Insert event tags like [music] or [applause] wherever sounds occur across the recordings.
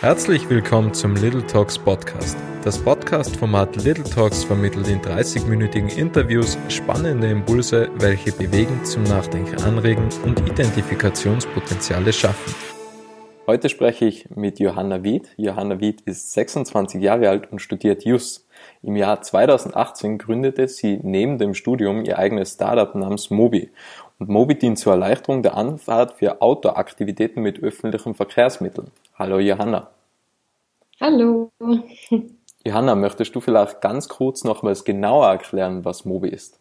Herzlich willkommen zum Little Talks Podcast. Das Podcast-Format Little Talks vermittelt in 30-minütigen Interviews spannende Impulse, welche bewegen, zum Nachdenken anregen und Identifikationspotenziale schaffen. Heute spreche ich mit Johanna Wied. Johanna Wied ist 26 Jahre alt und studiert Jus. Im Jahr 2018 gründete sie neben dem Studium ihr eigenes Startup namens Mobi. Und Mobi dient zur Erleichterung der Anfahrt für Outdoor-Aktivitäten mit öffentlichen Verkehrsmitteln. Hallo Johanna. Hallo. Johanna, möchtest du vielleicht ganz kurz nochmals genauer erklären, was Mobi ist?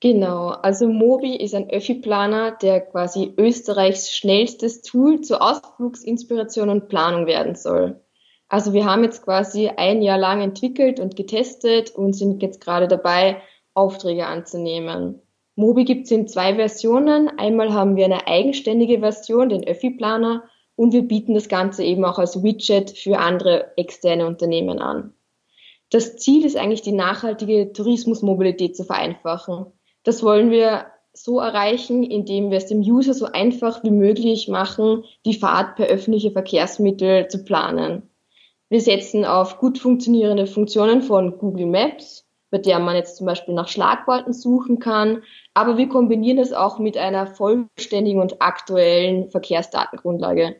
Genau, also Mobi ist ein Öffi-Planer, der quasi Österreichs schnellstes Tool zur Ausflugsinspiration und Planung werden soll. Also wir haben jetzt quasi ein Jahr lang entwickelt und getestet und sind jetzt gerade dabei, Aufträge anzunehmen. Mobi gibt es in zwei Versionen. Einmal haben wir eine eigenständige Version, den Öffi-Planer, und wir bieten das Ganze eben auch als Widget für andere externe Unternehmen an. Das Ziel ist eigentlich, die nachhaltige Tourismusmobilität zu vereinfachen. Das wollen wir so erreichen, indem wir es dem User so einfach wie möglich machen, die Fahrt per öffentliche Verkehrsmittel zu planen. Wir setzen auf gut funktionierende Funktionen von Google Maps, bei der man jetzt zum Beispiel nach Schlagworten suchen kann, aber wir kombinieren es auch mit einer vollständigen und aktuellen Verkehrsdatengrundlage.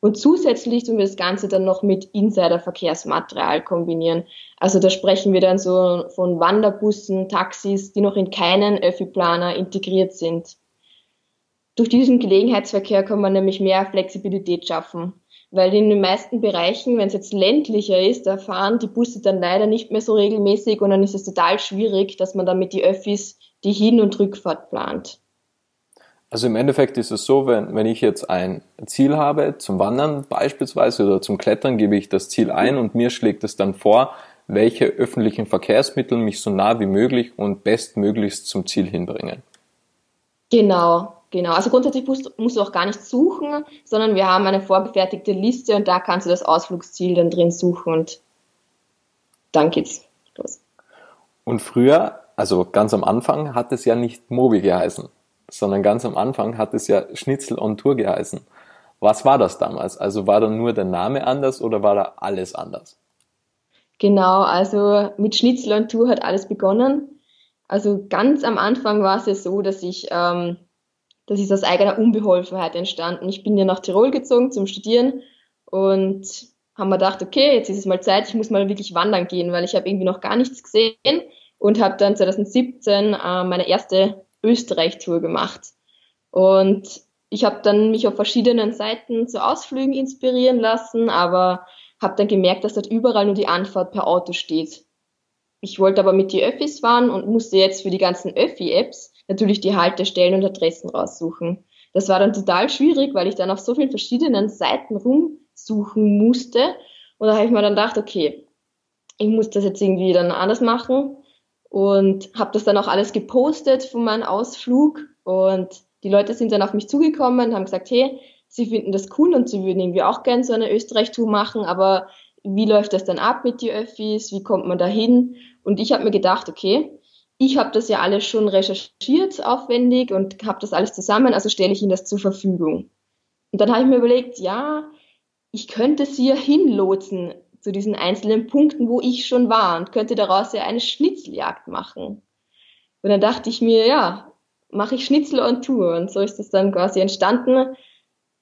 Und zusätzlich tun wir das Ganze dann noch mit Insider-Verkehrsmaterial kombinieren. Also da sprechen wir dann so von Wanderbussen, Taxis, die noch in keinen Öffi-Planer integriert sind. Durch diesen Gelegenheitsverkehr kann man nämlich mehr Flexibilität schaffen. Weil in den meisten Bereichen, wenn es jetzt ländlicher ist, da fahren die Busse dann leider nicht mehr so regelmäßig und dann ist es total schwierig, dass man damit die Öffis die Hin- und Rückfahrt plant. Also im Endeffekt ist es so, wenn, wenn ich jetzt ein Ziel habe, zum Wandern beispielsweise oder zum Klettern, gebe ich das Ziel ein und mir schlägt es dann vor, welche öffentlichen Verkehrsmittel mich so nah wie möglich und bestmöglichst zum Ziel hinbringen. Genau, genau. Also grundsätzlich musst, musst du auch gar nicht suchen, sondern wir haben eine vorgefertigte Liste und da kannst du das Ausflugsziel dann drin suchen und dann geht's los. Und früher, also ganz am Anfang, hat es ja nicht Mobi geheißen sondern ganz am Anfang hat es ja Schnitzel on Tour geheißen. Was war das damals? Also war da nur der Name anders oder war da alles anders? Genau, also mit Schnitzel on Tour hat alles begonnen. Also ganz am Anfang war es ja so, dass ich, ähm, das ist aus eigener Unbeholfenheit entstanden. Ich bin ja nach Tirol gezogen zum Studieren und haben mir gedacht, okay, jetzt ist es mal Zeit, ich muss mal wirklich wandern gehen, weil ich habe irgendwie noch gar nichts gesehen und habe dann 2017 äh, meine erste Österreich-Tour gemacht. Und ich habe dann mich auf verschiedenen Seiten zu Ausflügen inspirieren lassen, aber habe dann gemerkt, dass dort überall nur die Anfahrt per Auto steht. Ich wollte aber mit die Öffis fahren und musste jetzt für die ganzen Öffi-Apps natürlich die Haltestellen und Adressen raussuchen. Das war dann total schwierig, weil ich dann auf so vielen verschiedenen Seiten rumsuchen musste. Und da habe ich mir dann gedacht, okay, ich muss das jetzt irgendwie dann anders machen und habe das dann auch alles gepostet von meinem Ausflug und die Leute sind dann auf mich zugekommen und haben gesagt, hey, sie finden das cool und sie würden irgendwie auch gerne so eine Österreich-Tour machen, aber wie läuft das dann ab mit die Öffis, wie kommt man da hin? Und ich habe mir gedacht, okay, ich habe das ja alles schon recherchiert aufwendig und habe das alles zusammen, also stelle ich ihnen das zur Verfügung. Und dann habe ich mir überlegt, ja, ich könnte sie ja hinlotsen zu diesen einzelnen Punkten, wo ich schon war und könnte daraus ja eine Schnitzeljagd machen. Und dann dachte ich mir, ja, mache ich Schnitzel on Tour und so ist das dann quasi entstanden.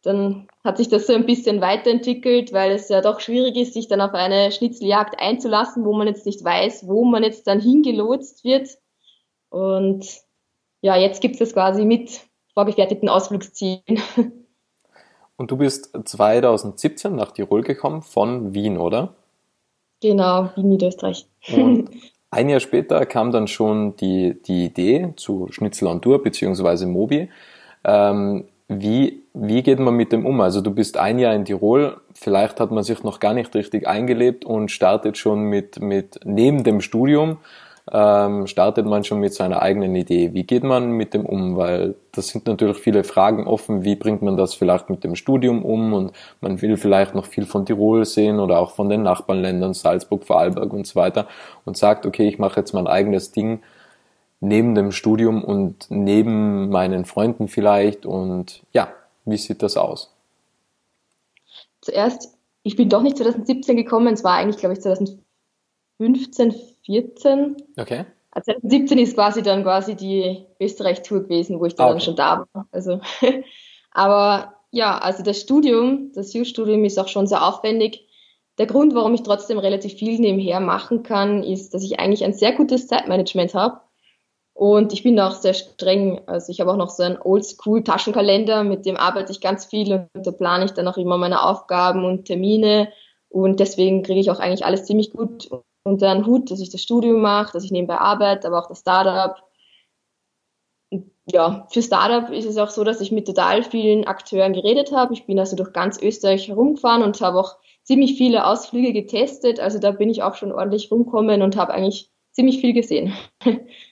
Dann hat sich das so ein bisschen weiterentwickelt, weil es ja doch schwierig ist, sich dann auf eine Schnitzeljagd einzulassen, wo man jetzt nicht weiß, wo man jetzt dann hingelotst wird. Und ja, jetzt gibt es quasi mit vorgefertigten Ausflugszielen. Und du bist 2017 nach Tirol gekommen von Wien, oder? Genau, Wien, Niederösterreich. Und [laughs] ein Jahr später kam dann schon die, die Idee zu Schnitzel on Tour beziehungsweise Mobi. Ähm, wie, wie geht man mit dem um? Also du bist ein Jahr in Tirol, vielleicht hat man sich noch gar nicht richtig eingelebt und startet schon mit, mit neben dem Studium ähm, startet man schon mit seiner eigenen Idee. Wie geht man mit dem um? Weil das sind natürlich viele Fragen offen. Wie bringt man das vielleicht mit dem Studium um? Und man will vielleicht noch viel von Tirol sehen oder auch von den Nachbarländern, Salzburg, Vorarlberg und so weiter und sagt, okay, ich mache jetzt mein eigenes Ding neben dem Studium und neben meinen Freunden vielleicht. Und ja, wie sieht das aus? Zuerst ich bin doch nicht 2017 gekommen, es war eigentlich, glaube ich, 2015, 14. Okay. 2017 ist quasi dann quasi die Österreich-Tour gewesen, wo ich dann, okay. schon da war. Also, [laughs] aber ja, also das Studium, das U-Studium ist auch schon sehr aufwendig. Der Grund, warum ich trotzdem relativ viel nebenher machen kann, ist, dass ich eigentlich ein sehr gutes Zeitmanagement habe. Und ich bin auch sehr streng. Also ich habe auch noch so einen Oldschool-Taschenkalender, mit dem arbeite ich ganz viel und da plane ich dann auch immer meine Aufgaben und Termine. Und deswegen kriege ich auch eigentlich alles ziemlich gut unter einen Hut, dass ich das Studium mache, dass ich nebenbei arbeite, aber auch das Startup. Ja, für Startup ist es auch so, dass ich mit total vielen Akteuren geredet habe. Ich bin also durch ganz Österreich herumgefahren und habe auch ziemlich viele Ausflüge getestet. Also da bin ich auch schon ordentlich rumkommen und habe eigentlich ziemlich viel gesehen. [laughs]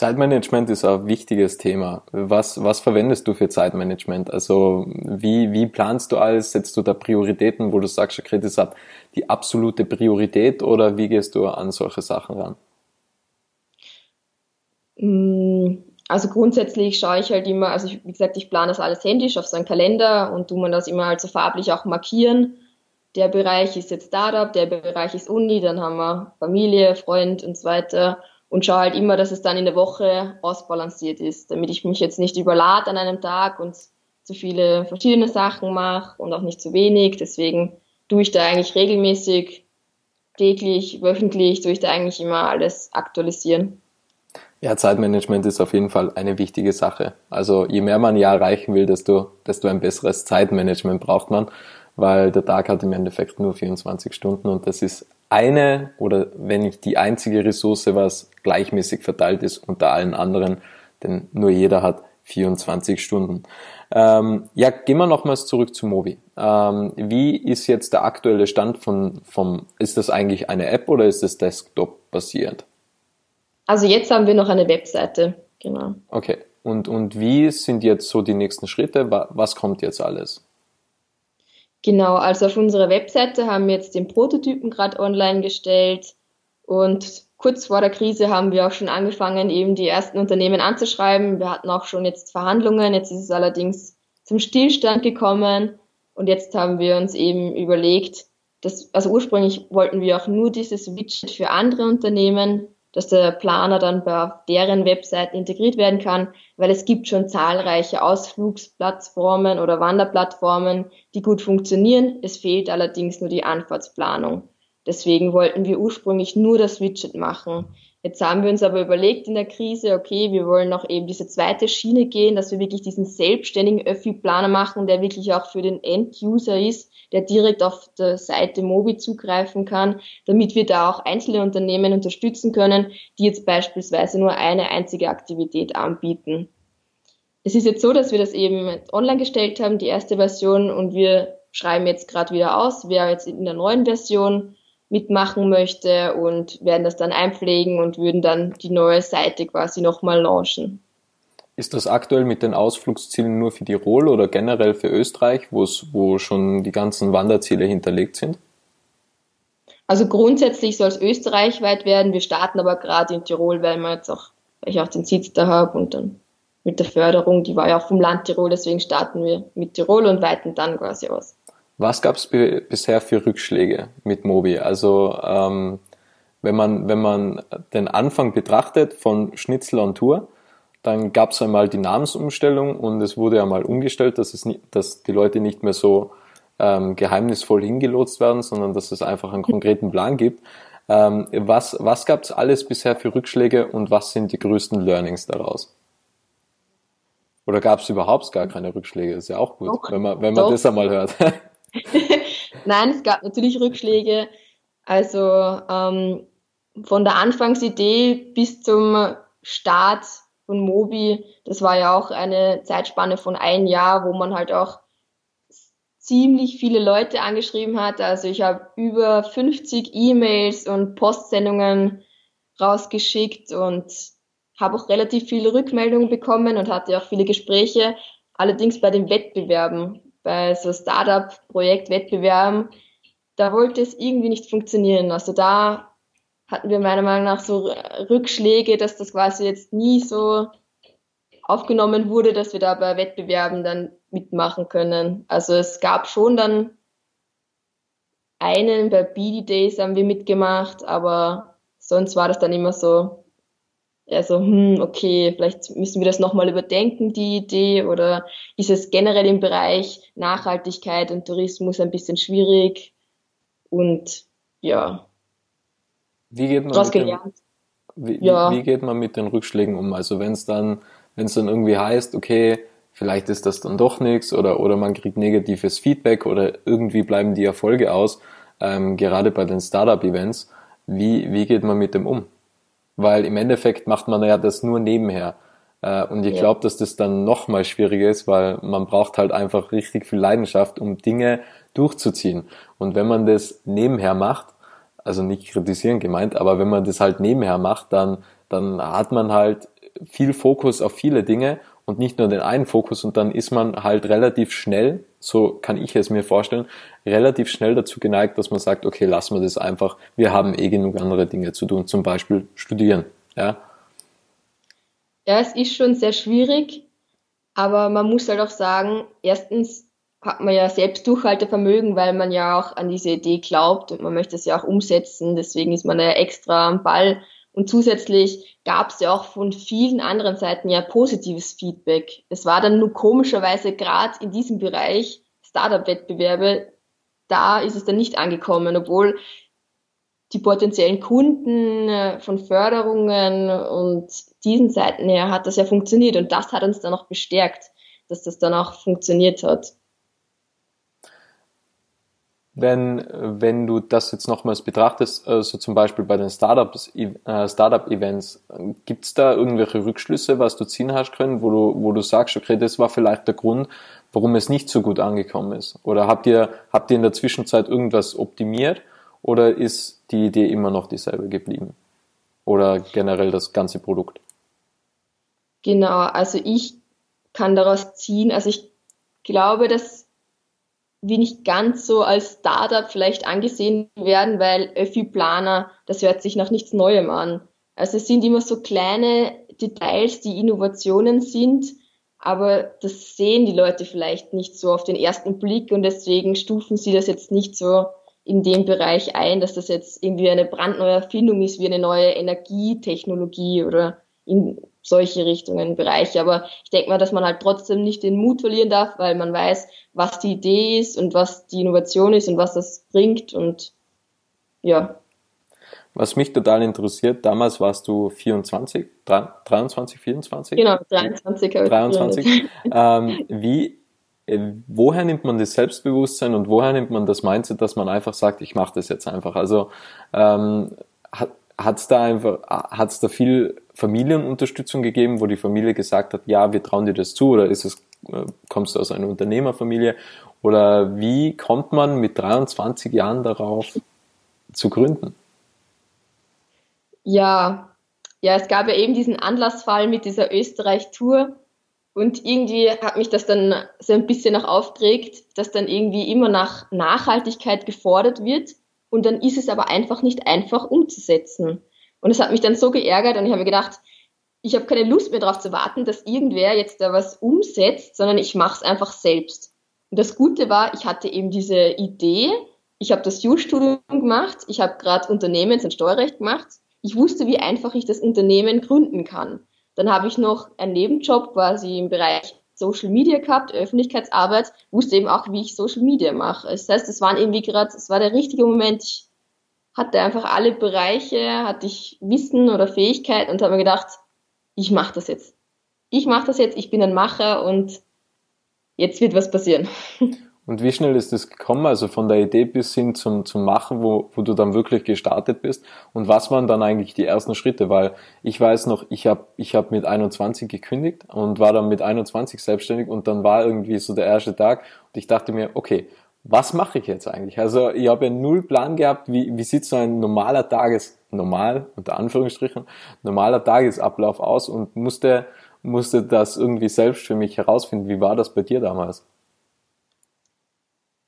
Zeitmanagement ist ein wichtiges Thema. Was, was verwendest du für Zeitmanagement? Also wie, wie planst du alles? Setzt du da Prioritäten, wo du sagst, okay, das hat die absolute Priorität oder wie gehst du an solche Sachen ran? Mm, also grundsätzlich schaue ich halt immer, also ich, wie gesagt, ich plane das alles händisch auf so einen Kalender und tu man das immer halt so farblich auch markieren. Der Bereich ist jetzt Startup, der Bereich ist Uni, dann haben wir Familie, Freund und so weiter und schaue halt immer, dass es dann in der Woche ausbalanciert ist, damit ich mich jetzt nicht überlade an einem Tag und zu viele verschiedene Sachen mache und auch nicht zu wenig. Deswegen tue ich da eigentlich regelmäßig, täglich, wöchentlich, tue ich da eigentlich immer alles aktualisieren. Ja, Zeitmanagement ist auf jeden Fall eine wichtige Sache. Also je mehr man ja erreichen will, desto, desto ein besseres Zeitmanagement braucht man, weil der Tag hat im Endeffekt nur 24 Stunden und das ist eine oder wenn nicht die einzige Ressource, was gleichmäßig verteilt ist unter allen anderen, denn nur jeder hat 24 Stunden. Ähm, ja, gehen wir nochmals zurück zu Mobi. Ähm, wie ist jetzt der aktuelle Stand von, vom, ist das eigentlich eine App oder ist es Desktop basiert? Also jetzt haben wir noch eine Webseite, genau. Okay. Und, und wie sind jetzt so die nächsten Schritte? Was kommt jetzt alles? Genau, also auf unserer Webseite haben wir jetzt den Prototypen gerade online gestellt und kurz vor der Krise haben wir auch schon angefangen, eben die ersten Unternehmen anzuschreiben. Wir hatten auch schon jetzt Verhandlungen, jetzt ist es allerdings zum Stillstand gekommen und jetzt haben wir uns eben überlegt, dass, also ursprünglich wollten wir auch nur dieses Widget für andere Unternehmen dass der Planer dann bei deren Webseiten integriert werden kann, weil es gibt schon zahlreiche Ausflugsplattformen oder Wanderplattformen, die gut funktionieren. Es fehlt allerdings nur die Anfahrtsplanung. Deswegen wollten wir ursprünglich nur das Widget machen. Jetzt haben wir uns aber überlegt in der Krise, okay, wir wollen noch eben diese zweite Schiene gehen, dass wir wirklich diesen selbstständigen Öffi-Planer machen, der wirklich auch für den End-User ist, der direkt auf der Seite Mobi zugreifen kann, damit wir da auch einzelne Unternehmen unterstützen können, die jetzt beispielsweise nur eine einzige Aktivität anbieten. Es ist jetzt so, dass wir das eben online gestellt haben, die erste Version, und wir schreiben jetzt gerade wieder aus, wer jetzt in der neuen Version mitmachen möchte und werden das dann einpflegen und würden dann die neue Seite quasi nochmal launchen. Ist das aktuell mit den Ausflugszielen nur für Tirol oder generell für Österreich, wo schon die ganzen Wanderziele hinterlegt sind? Also grundsätzlich soll es österreichweit werden. Wir starten aber gerade in Tirol, weil, wir jetzt auch, weil ich auch den Sitz da habe und dann mit der Förderung, die war ja auch vom Land Tirol, deswegen starten wir mit Tirol und weiten dann quasi aus. Was gab es bisher für Rückschläge mit Mobi? Also ähm, wenn man wenn man den Anfang betrachtet von Schnitzel on Tour, dann gab es einmal die Namensumstellung und es wurde einmal umgestellt, dass es nicht, dass die Leute nicht mehr so ähm, geheimnisvoll hingelotst werden, sondern dass es einfach einen konkreten Plan gibt. Ähm, was was gab es alles bisher für Rückschläge und was sind die größten Learnings daraus? Oder gab es überhaupt gar keine Rückschläge? Ist ja auch gut, Doch. wenn man wenn man Doch. das einmal hört. [laughs] [laughs] Nein, es gab natürlich Rückschläge. Also ähm, von der Anfangsidee bis zum Start von Mobi, das war ja auch eine Zeitspanne von ein Jahr, wo man halt auch ziemlich viele Leute angeschrieben hat. Also ich habe über 50 E-Mails und Postsendungen rausgeschickt und habe auch relativ viele Rückmeldungen bekommen und hatte auch viele Gespräche. Allerdings bei den Wettbewerben bei so Startup-Projektwettbewerben, da wollte es irgendwie nicht funktionieren. Also da hatten wir meiner Meinung nach so Rückschläge, dass das quasi jetzt nie so aufgenommen wurde, dass wir da bei Wettbewerben dann mitmachen können. Also es gab schon dann einen bei BD Days haben wir mitgemacht, aber sonst war das dann immer so, also, hm, okay, vielleicht müssen wir das nochmal überdenken, die Idee, oder ist es generell im Bereich Nachhaltigkeit und Tourismus ein bisschen schwierig? Und ja. Wie geht man, mit den, wie, ja. wie geht man mit den Rückschlägen um? Also wenn es dann, wenn es dann irgendwie heißt, okay, vielleicht ist das dann doch nichts oder, oder man kriegt negatives Feedback oder irgendwie bleiben die Erfolge aus, ähm, gerade bei den Startup-Events, wie, wie geht man mit dem um? Weil im Endeffekt macht man ja das nur nebenher. Äh, und ich ja. glaube, dass das dann noch mal schwieriger ist, weil man braucht halt einfach richtig viel Leidenschaft, um Dinge durchzuziehen. Und wenn man das nebenher macht, also nicht kritisieren gemeint, aber wenn man das halt nebenher macht, dann, dann hat man halt viel Fokus auf viele Dinge und nicht nur den einen Fokus und dann ist man halt relativ schnell, so kann ich es mir vorstellen, relativ schnell dazu geneigt, dass man sagt, okay, lassen wir das einfach, wir haben eh genug andere Dinge zu tun, zum Beispiel studieren, ja. Ja, es ist schon sehr schwierig, aber man muss halt auch sagen, erstens hat man ja selbst Durchhaltevermögen, weil man ja auch an diese Idee glaubt und man möchte es ja auch umsetzen. Deswegen ist man ja extra am Ball. Und zusätzlich gab es ja auch von vielen anderen Seiten ja positives Feedback. Es war dann nur komischerweise gerade in diesem Bereich Startup-Wettbewerbe, da ist es dann nicht angekommen, obwohl die potenziellen Kunden äh, von Förderungen und diesen Seiten her hat das ja funktioniert und das hat uns dann auch bestärkt, dass das dann auch funktioniert hat wenn, wenn du das jetzt nochmals betrachtest, so also zum Beispiel bei den Startups, äh, Startup-Events, gibt es da irgendwelche Rückschlüsse, was du ziehen hast können, wo du, wo du sagst, okay, das war vielleicht der Grund, warum es nicht so gut angekommen ist? Oder habt ihr, habt ihr in der Zwischenzeit irgendwas optimiert oder ist die Idee immer noch dieselbe geblieben? Oder generell das ganze Produkt? Genau, also ich kann daraus ziehen, also ich glaube, dass wie nicht ganz so als Startup vielleicht angesehen werden, weil Öffi-Planer, das hört sich nach nichts Neuem an. Also es sind immer so kleine Details, die Innovationen sind, aber das sehen die Leute vielleicht nicht so auf den ersten Blick und deswegen stufen sie das jetzt nicht so in dem Bereich ein, dass das jetzt irgendwie eine brandneue Erfindung ist, wie eine neue Energietechnologie oder in solche Richtungen, Bereiche. Aber ich denke mal, dass man halt trotzdem nicht den Mut verlieren darf, weil man weiß, was die Idee ist und was die Innovation ist und was das bringt und ja. Was mich total interessiert, damals warst du 24, 23, 24? Genau, 23. 23. ähm, wie, äh, woher nimmt man das Selbstbewusstsein und woher nimmt man das Mindset, dass man einfach sagt, ich mache das jetzt einfach? Also ähm, hat, hat's da einfach, hat's da viel Familienunterstützung gegeben, wo die Familie gesagt hat, ja, wir trauen dir das zu, oder ist es, äh, kommst du aus einer Unternehmerfamilie? Oder wie kommt man mit 23 Jahren darauf zu gründen? Ja, ja, es gab ja eben diesen Anlassfall mit dieser Österreich-Tour. Und irgendwie hat mich das dann so ein bisschen auch aufgeregt, dass dann irgendwie immer nach Nachhaltigkeit gefordert wird und dann ist es aber einfach nicht einfach umzusetzen. Und es hat mich dann so geärgert und ich habe mir gedacht, ich habe keine Lust mehr darauf zu warten, dass irgendwer jetzt da was umsetzt, sondern ich mache es einfach selbst. Und das Gute war, ich hatte eben diese Idee, ich habe das Jus-Studium gemacht, ich habe gerade Unternehmens- und Steuerrecht gemacht, ich wusste, wie einfach ich das Unternehmen gründen kann. Dann habe ich noch einen Nebenjob quasi im Bereich Social Media gehabt, Öffentlichkeitsarbeit, wusste eben auch, wie ich Social Media mache. Das heißt, es waren irgendwie gerade, es war der richtige Moment. Ich hatte einfach alle Bereiche, hatte ich Wissen oder Fähigkeit und habe mir gedacht, ich mache das jetzt. Ich mache das jetzt, ich bin ein Macher und jetzt wird was passieren. [laughs] Und wie schnell ist das gekommen? Also von der Idee bis hin zum, zum Machen, wo, wo du dann wirklich gestartet bist? Und was waren dann eigentlich die ersten Schritte? Weil ich weiß noch, ich habe ich hab mit 21 gekündigt und war dann mit 21 selbstständig und dann war irgendwie so der erste Tag und ich dachte mir, okay, was mache ich jetzt eigentlich? Also ich habe ja null Plan gehabt, wie, wie sieht so ein normaler Tages, normal, unter Anführungsstrichen, normaler Tagesablauf aus und musste, musste das irgendwie selbst für mich herausfinden. Wie war das bei dir damals?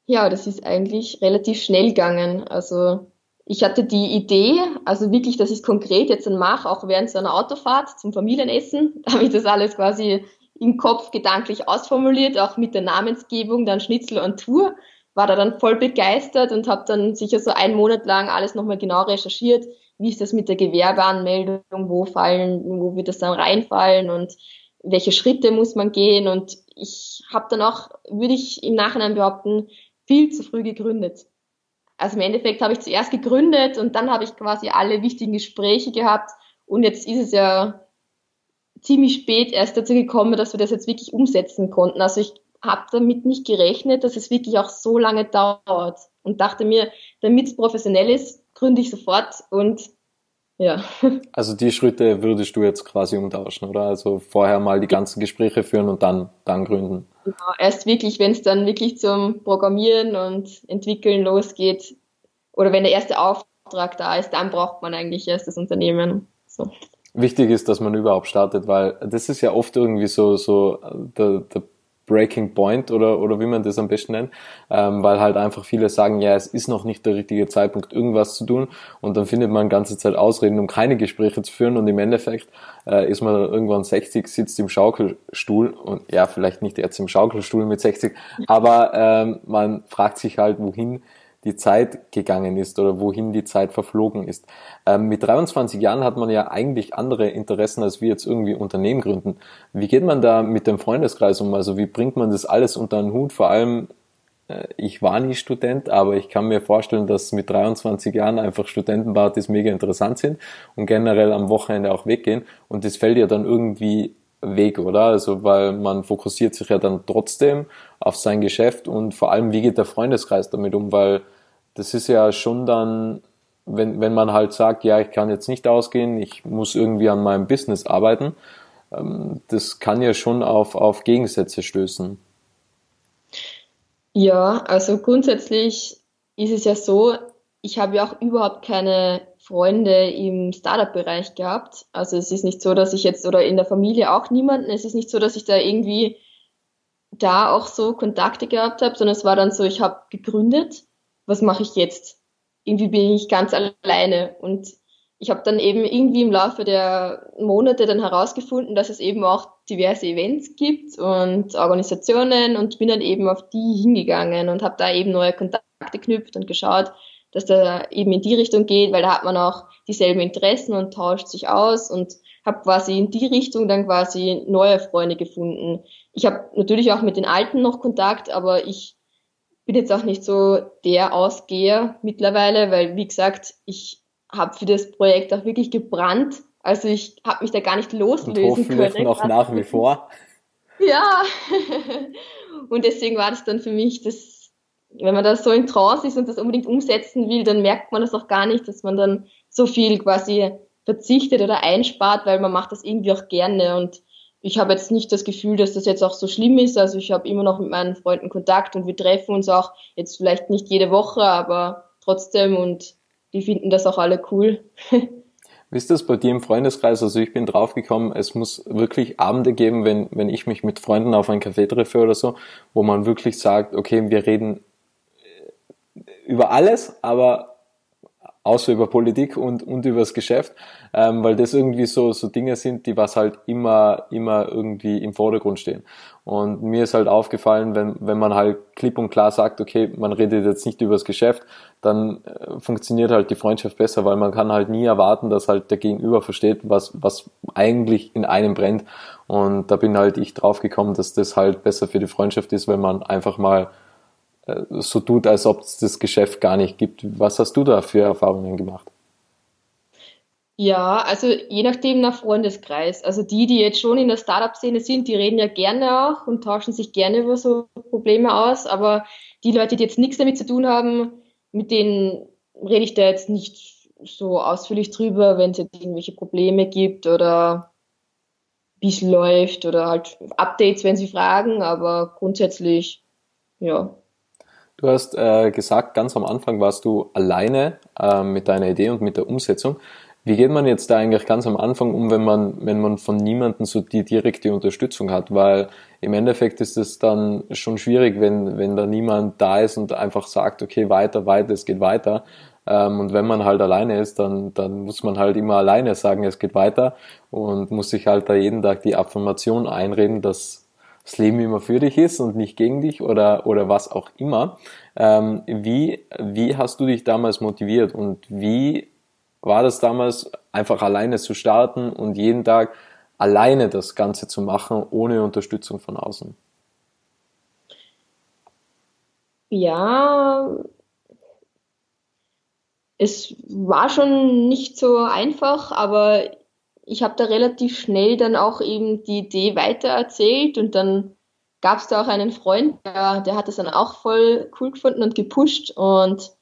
Ja, das ist eigentlich relativ schnell gegangen. Also ich hatte die Idee, also wirklich, dass ich es konkret jetzt dann mache, auch während so einer Autofahrt zum Familienessen. [laughs] Habe ich das alles quasi im Kopf gedanklich ausformuliert, auch mit der Namensgebung, dann Schnitzel und Tour. War da dann voll begeistert und habe dann sicher so einen Monat lang alles nochmal genau recherchiert. Wie ist das mit der Gewerbeanmeldung? Wo fallen, wo wird das dann reinfallen und welche Schritte muss man gehen? Und ich habe dann auch, würde ich im Nachhinein behaupten, viel zu früh gegründet. Also im Endeffekt habe ich zuerst gegründet und dann habe ich quasi alle wichtigen Gespräche gehabt und jetzt ist es ja ziemlich spät erst dazu gekommen, dass wir das jetzt wirklich umsetzen konnten. Also ich habe damit nicht gerechnet, dass es wirklich auch so lange dauert und dachte mir, damit es professionell ist, gründe ich sofort und ja. [laughs] Also die Schritte würdest du jetzt quasi umtauschen, oder? Also vorher mal die ganzen Gespräche führen und dann, dann gründen. Genau, erst wirklich, wenn es dann wirklich zum Programmieren und Entwickeln losgeht oder wenn der erste Auftrag da ist, dann braucht man eigentlich erst das Unternehmen. So. Wichtig ist, dass man überhaupt startet, weil das ist ja oft irgendwie so, so der, der Breaking Point oder, oder wie man das am besten nennt, ähm, weil halt einfach viele sagen, ja, es ist noch nicht der richtige Zeitpunkt, irgendwas zu tun. Und dann findet man ganze Zeit Ausreden, um keine Gespräche zu führen. Und im Endeffekt äh, ist man irgendwann 60, sitzt im Schaukelstuhl und ja, vielleicht nicht jetzt im Schaukelstuhl mit 60, aber ähm, man fragt sich halt, wohin die Zeit gegangen ist oder wohin die Zeit verflogen ist. Ähm, mit 23 Jahren hat man ja eigentlich andere Interessen, als wir jetzt irgendwie Unternehmen gründen. Wie geht man da mit dem Freundeskreis um? Also wie bringt man das alles unter einen Hut? Vor allem, äh, ich war nie Student, aber ich kann mir vorstellen, dass mit 23 Jahren einfach Studentenpartys mega interessant sind und generell am Wochenende auch weggehen. Und das fällt ja dann irgendwie weg, oder? Also, weil man fokussiert sich ja dann trotzdem auf sein Geschäft und vor allem, wie geht der Freundeskreis damit um? Weil das ist ja schon dann, wenn, wenn man halt sagt, ja, ich kann jetzt nicht ausgehen, ich muss irgendwie an meinem Business arbeiten, ähm, das kann ja schon auf, auf Gegensätze stößen. Ja, also grundsätzlich ist es ja so, ich habe ja auch überhaupt keine Freunde im Startup-Bereich gehabt. Also es ist nicht so, dass ich jetzt, oder in der Familie auch niemanden, es ist nicht so, dass ich da irgendwie da auch so Kontakte gehabt habe, sondern es war dann so, ich habe gegründet was mache ich jetzt? Irgendwie bin ich ganz alleine und ich habe dann eben irgendwie im Laufe der Monate dann herausgefunden, dass es eben auch diverse Events gibt und Organisationen und bin dann eben auf die hingegangen und habe da eben neue Kontakte geknüpft und geschaut, dass da eben in die Richtung geht, weil da hat man auch dieselben Interessen und tauscht sich aus und habe quasi in die Richtung dann quasi neue Freunde gefunden. Ich habe natürlich auch mit den Alten noch Kontakt, aber ich bin jetzt auch nicht so der Ausgeher mittlerweile, weil wie gesagt, ich habe für das Projekt auch wirklich gebrannt. Also ich habe mich da gar nicht loslösen Und vielleicht können. noch nach wie vor. [laughs] Ja. und deswegen war das dann für mich das, wenn man da so in Trance ist und das unbedingt umsetzen will, dann merkt man das auch gar nicht, dass man dann so viel quasi verzichtet oder einspart, weil man macht das irgendwie auch gerne und ich habe jetzt nicht das Gefühl, dass das jetzt auch so schlimm ist. Also ich habe immer noch mit meinen Freunden Kontakt und wir treffen uns auch jetzt vielleicht nicht jede Woche, aber trotzdem und die finden das auch alle cool. [laughs] Wie ist das bei dir im Freundeskreis? Also ich bin draufgekommen, es muss wirklich Abende geben, wenn, wenn ich mich mit Freunden auf ein Café treffe oder so, wo man wirklich sagt, okay, wir reden über alles, aber außer über Politik und, und übers Geschäft, ähm, weil das irgendwie so, so Dinge sind, die was halt immer, immer irgendwie im Vordergrund stehen. Und mir ist halt aufgefallen, wenn, wenn man halt klipp und klar sagt, okay, man redet jetzt nicht übers Geschäft, dann äh, funktioniert halt die Freundschaft besser, weil man kann halt nie erwarten, dass halt der Gegenüber versteht, was, was eigentlich in einem brennt. Und da bin halt ich draufgekommen, dass das halt besser für die Freundschaft ist, wenn man einfach mal so tut, als ob es das Geschäft gar nicht gibt. Was hast du da für Erfahrungen gemacht? Ja, also je nachdem nach Freundeskreis. Also die, die jetzt schon in der Startup-Szene sind, die reden ja gerne auch und tauschen sich gerne über so Probleme aus. Aber die Leute, die jetzt nichts damit zu tun haben, mit denen rede ich da jetzt nicht so ausführlich drüber, wenn es jetzt irgendwelche Probleme gibt oder wie es läuft oder halt Updates, wenn sie fragen. Aber grundsätzlich, ja, Du hast äh, gesagt, ganz am Anfang warst du alleine äh, mit deiner Idee und mit der Umsetzung. Wie geht man jetzt da eigentlich ganz am Anfang um, wenn man, wenn man von niemandem so die direkte Unterstützung hat? Weil im Endeffekt ist es dann schon schwierig, wenn, wenn da niemand da ist und einfach sagt, okay, weiter, weiter, es geht weiter. Ähm, und wenn man halt alleine ist, dann, dann muss man halt immer alleine sagen, es geht weiter und muss sich halt da jeden Tag die Affirmation einreden, dass das Leben immer für dich ist und nicht gegen dich oder, oder was auch immer. Ähm, wie, wie hast du dich damals motiviert und wie war das damals, einfach alleine zu starten und jeden Tag alleine das Ganze zu machen, ohne Unterstützung von außen? Ja, es war schon nicht so einfach, aber ich habe da relativ schnell dann auch eben die Idee weitererzählt und dann gab es da auch einen Freund, der, der hat das dann auch voll cool gefunden und gepusht und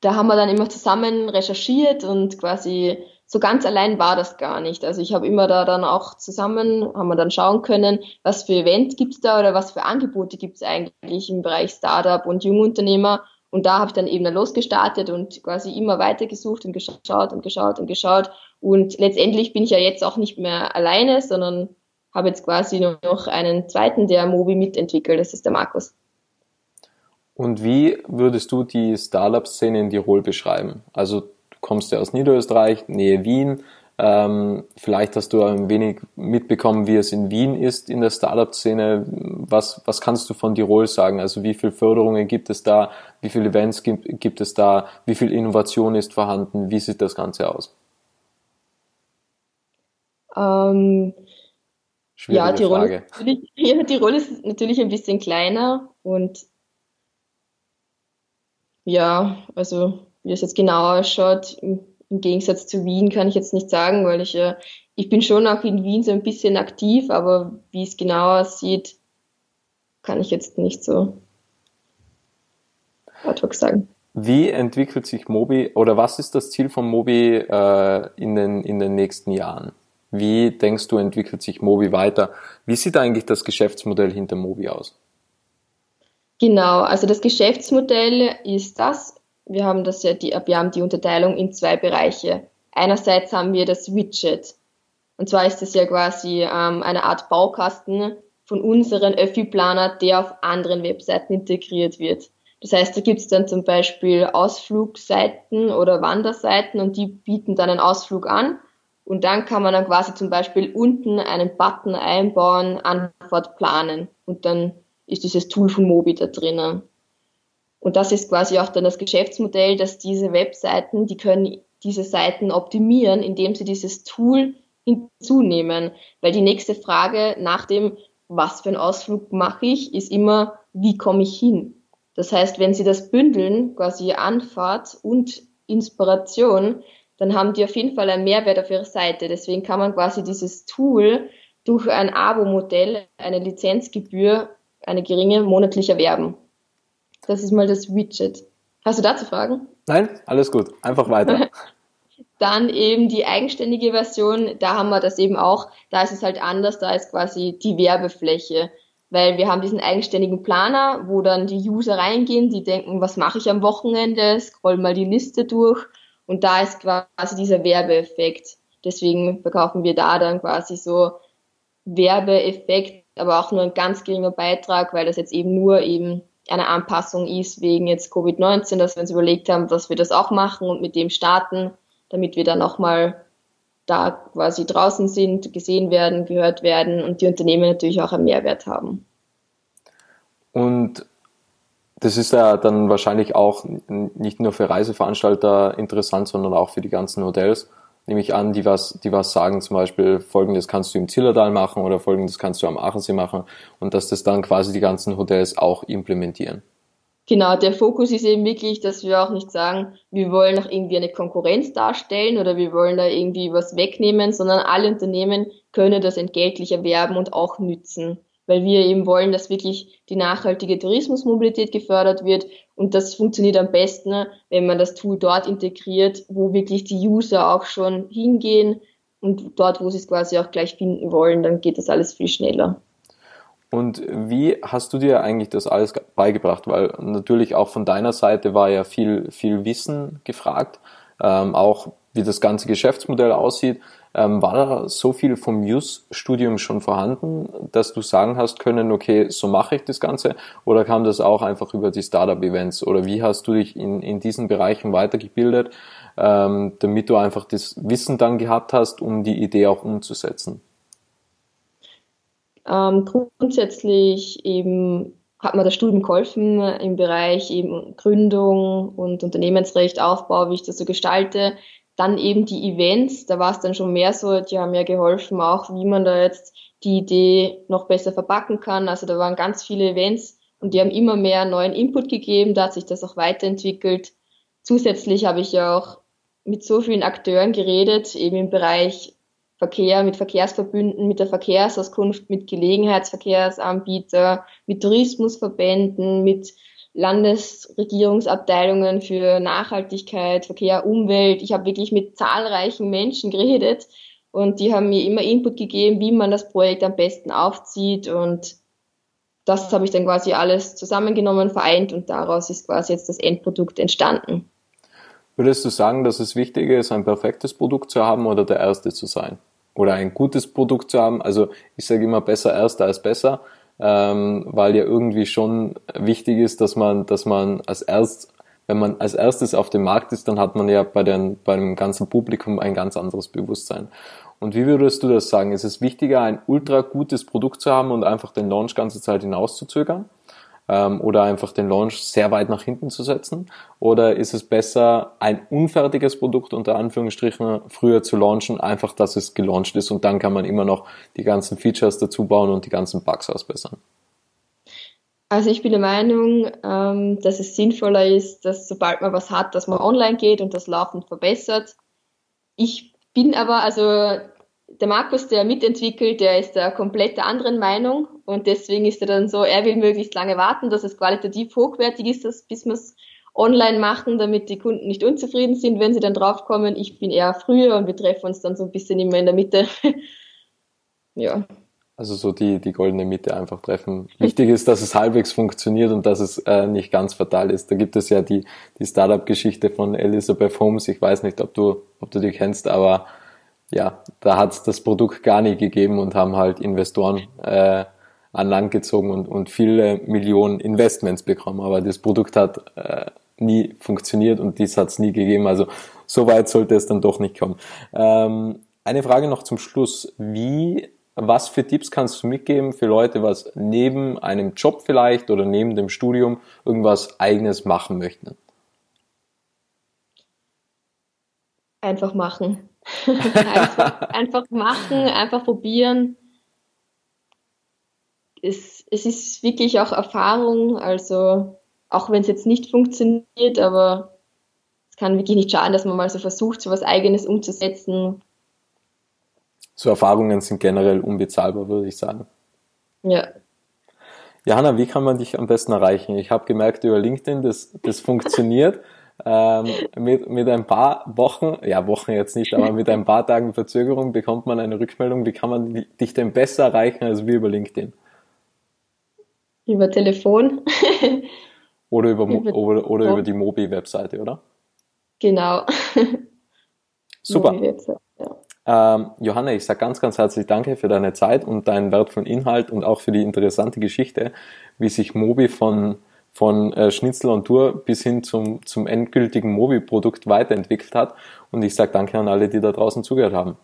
da haben wir dann immer zusammen recherchiert und quasi so ganz allein war das gar nicht. Also ich habe immer da dann auch zusammen, haben wir dann schauen können, was für Events gibt's da oder was für Angebote gibt's eigentlich im Bereich Startup und Jungunternehmer. Und da habe ich dann eben dann losgestartet und quasi immer weiter gesucht und geschaut und geschaut und geschaut. Und letztendlich bin ich ja jetzt auch nicht mehr alleine, sondern habe jetzt quasi noch einen zweiten, der Mobi mitentwickelt. Das ist der Markus. Und wie würdest du die Startup-Szene in Tirol beschreiben? Also du kommst ja aus Niederösterreich, Nähe Wien. Ähm, vielleicht hast du ein wenig mitbekommen, wie es in Wien ist in der Startup-Szene. Was, was kannst du von Tirol sagen? Also wie viele Förderungen gibt es da? Wie viele Events gibt, gibt es da? Wie viel Innovation ist vorhanden? Wie sieht das Ganze aus? Ähm, ja, Tirol ist, [laughs] ja, Tirol ist natürlich ein bisschen kleiner und ja, also wie es jetzt genau ausschaut, im, im, Gegensatz zu Wien kann ich jetzt nicht sagen, weil ich ja, ich bin schon auch in Wien so ein bisschen aktiv, aber wie es genau aussieht, kann ich jetzt nicht so ad hoc sagen. Wie entwickelt sich Mobi oder was ist das Ziel von Mobi äh, in, den, in den nächsten Jahren? Wie denkst du, entwickelt sich Mobi weiter? Wie sieht eigentlich das Geschäftsmodell hinter Mobi aus? Genau, also das Geschäftsmodell ist das, wir haben das ja die, wir haben die Unterteilung in zwei Bereiche. Einerseits haben wir das Widget. Und zwar ist das ja quasi ähm, eine Art Baukasten von unseren Öffi-Planer, der auf anderen Webseiten integriert wird. Das heißt, da gibt es dann zum Beispiel Ausflugseiten oder Wanderseiten und die bieten dann einen Ausflug an. Und dann kann man dann quasi zum Beispiel unten einen Button einbauen, Anfahrt planen. Und dann ist dieses Tool von Mobi da drinnen. Und das ist quasi auch dann das Geschäftsmodell, dass diese Webseiten, die können diese Seiten optimieren, indem sie dieses Tool hinzunehmen. Weil die nächste Frage nach dem, was für einen Ausflug mache ich, ist immer, wie komme ich hin? Das heißt, wenn Sie das bündeln, quasi Anfahrt und Inspiration, dann haben die auf jeden Fall einen Mehrwert auf ihrer Seite. Deswegen kann man quasi dieses Tool durch ein Abo-Modell, eine Lizenzgebühr eine geringe monatlich erwerben. Das ist mal das Widget. Hast du dazu Fragen? Nein, alles gut. Einfach weiter. [laughs] Dann eben die eigenständige Version, da haben wir das eben auch, da ist es halt anders, da ist quasi die Werbefläche, weil wir haben diesen eigenständigen Planer, wo dann die User reingehen, die denken, was mache ich am Wochenende, scrollen mal die Liste durch und da ist quasi dieser Werbeeffekt. Deswegen verkaufen wir da dann quasi so Werbeeffekt aber auch nur ein ganz geringer Beitrag, weil das jetzt eben nur eben eine Anpassung ist wegen jetzt Covid-19, dass wir uns überlegt haben, dass wir das auch machen und mit dem starten, damit wir dann nochmal da quasi draußen sind, gesehen werden, gehört werden und die Unternehmen natürlich auch einen Mehrwert haben. Und das ist ja dann wahrscheinlich auch nicht nur für Reiseveranstalter interessant, sondern auch für die ganzen Hotels nehme ich an, die was, die was sagen, zum Beispiel, folgendes kannst du im Zillertal machen oder folgendes kannst du am Aachensee machen und dass das dann quasi die ganzen Hotels auch implementieren. Genau, der Fokus ist eben wirklich, dass wir auch nicht sagen, wir wollen noch irgendwie eine Konkurrenz darstellen oder wir wollen da irgendwie was wegnehmen, sondern alle Unternehmen können das entgeltlich erwerben und auch nützen weil wir eben wollen, dass wirklich die nachhaltige Tourismusmobilität gefördert wird. Und das funktioniert am besten, wenn man das Tool dort integriert, wo wirklich die User auch schon hingehen und dort, wo sie es quasi auch gleich finden wollen, dann geht das alles viel schneller. Und wie hast du dir eigentlich das alles beigebracht? Weil natürlich auch von deiner Seite war ja viel, viel Wissen gefragt, ähm, auch wie das ganze Geschäftsmodell aussieht. Ähm, war da so viel vom Muse-Studium schon vorhanden, dass du sagen hast können, okay, so mache ich das Ganze? Oder kam das auch einfach über die Startup-Events? Oder wie hast du dich in, in diesen Bereichen weitergebildet, ähm, damit du einfach das Wissen dann gehabt hast, um die Idee auch umzusetzen? Ähm, grundsätzlich eben hat mir das Studium geholfen im Bereich eben Gründung und Unternehmensrecht, Aufbau, wie ich das so gestalte. Dann eben die Events, da war es dann schon mehr so, die haben mir geholfen, auch wie man da jetzt die Idee noch besser verpacken kann. Also da waren ganz viele Events und die haben immer mehr neuen Input gegeben, da hat sich das auch weiterentwickelt. Zusätzlich habe ich ja auch mit so vielen Akteuren geredet, eben im Bereich Verkehr, mit Verkehrsverbünden, mit der Verkehrsauskunft, mit Gelegenheitsverkehrsanbieter, mit Tourismusverbänden, mit Landesregierungsabteilungen für Nachhaltigkeit, Verkehr, Umwelt. Ich habe wirklich mit zahlreichen Menschen geredet und die haben mir immer Input gegeben, wie man das Projekt am besten aufzieht und das habe ich dann quasi alles zusammengenommen, vereint und daraus ist quasi jetzt das Endprodukt entstanden. Würdest du sagen, dass es wichtiger ist, ein perfektes Produkt zu haben oder der Erste zu sein? Oder ein gutes Produkt zu haben? Also ich sage immer besser Erster als besser, ähm, weil ja irgendwie schon wichtig ist, dass man, dass man als erst, wenn man als erstes auf dem Markt ist, dann hat man ja bei, den, bei dem ganzen Publikum ein ganz anderes Bewusstsein. Und wie würdest du das sagen? Ist es wichtiger, ein ultra gutes Produkt zu haben und einfach den Launch ganze Zeit hinauszuzögern? Ähm, oder einfach den Launch sehr weit nach hinten zu setzen? Oder ist es besser, ein unfertiges Produkt unter Anführungsstrichen früher zu launchen, einfach, dass es gelauncht ist und dann kann man immer noch die ganzen Features dazu bauen und die ganzen Bugs ausbessern? Also ich bin der Meinung, ähm, dass es sinnvoller ist, dass sobald man was hat, dass man online geht und das laufend verbessert. Ich bin aber, also der Markus, der mitentwickelt, der ist der komplett der anderen Meinung und deswegen ist er dann so, er will möglichst lange warten, dass es qualitativ hochwertig ist, dass, bis wir es online machen, damit die Kunden nicht unzufrieden sind, wenn sie dann draufkommen. Ich bin eher früher und wir treffen uns dann so ein bisschen immer in der Mitte. [laughs] ja. Also so die, die goldene Mitte einfach treffen. Wichtig ist, dass es halbwegs funktioniert und dass es äh, nicht ganz fatal ist. Da gibt es ja die, die Startup-Geschichte von Elizabeth Holmes. Ich weiß nicht, ob du, ob du die kennst, aber ja, da hat es das Produkt gar nicht gegeben und haben halt Investoren äh, an Land gezogen und, und viele Millionen Investments bekommen. Aber das Produkt hat äh, nie funktioniert und dies hat es nie gegeben. Also so weit sollte es dann doch nicht kommen. Ähm, eine Frage noch zum Schluss. Wie was für Tipps kannst du mitgeben für Leute, was neben einem Job vielleicht oder neben dem Studium irgendwas eigenes machen möchten? Einfach machen. Einfach, [laughs] einfach, machen, einfach probieren. Es, es ist wirklich auch Erfahrung, also auch wenn es jetzt nicht funktioniert, aber es kann wirklich nicht schaden, dass man mal so versucht, so was Eigenes umzusetzen so Erfahrungen sind generell unbezahlbar, würde ich sagen. Ja. Johanna, wie kann man dich am besten erreichen? Ich habe gemerkt über LinkedIn, das, das funktioniert. Ähm, mit, mit ein paar Wochen, ja Wochen jetzt nicht, aber mit ein paar Tagen Verzögerung bekommt man eine Rückmeldung. Wie kann man dich denn besser erreichen als wir über LinkedIn? Über Telefon. oder über, über oder, oder über die Mobi-Webseite, oder? Genau. Super. Ja. Ähm, Johanna, ich sage ganz, ganz herzlich Danke für deine Zeit und deinen wertvollen Inhalt und auch für die interessante Geschichte, wie sich Mobi von, von äh, Schnitzel und Tour bis hin zum, zum endgültigen Mobi-Produkt weiterentwickelt hat. Und ich sage Danke an alle, die da draußen zugehört haben.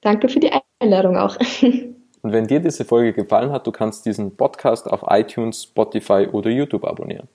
Danke für die Einladung auch. [laughs] Und wenn dir diese Folge gefallen hat, du kannst diesen Podcast auf iTunes, Spotify oder YouTube abonnieren.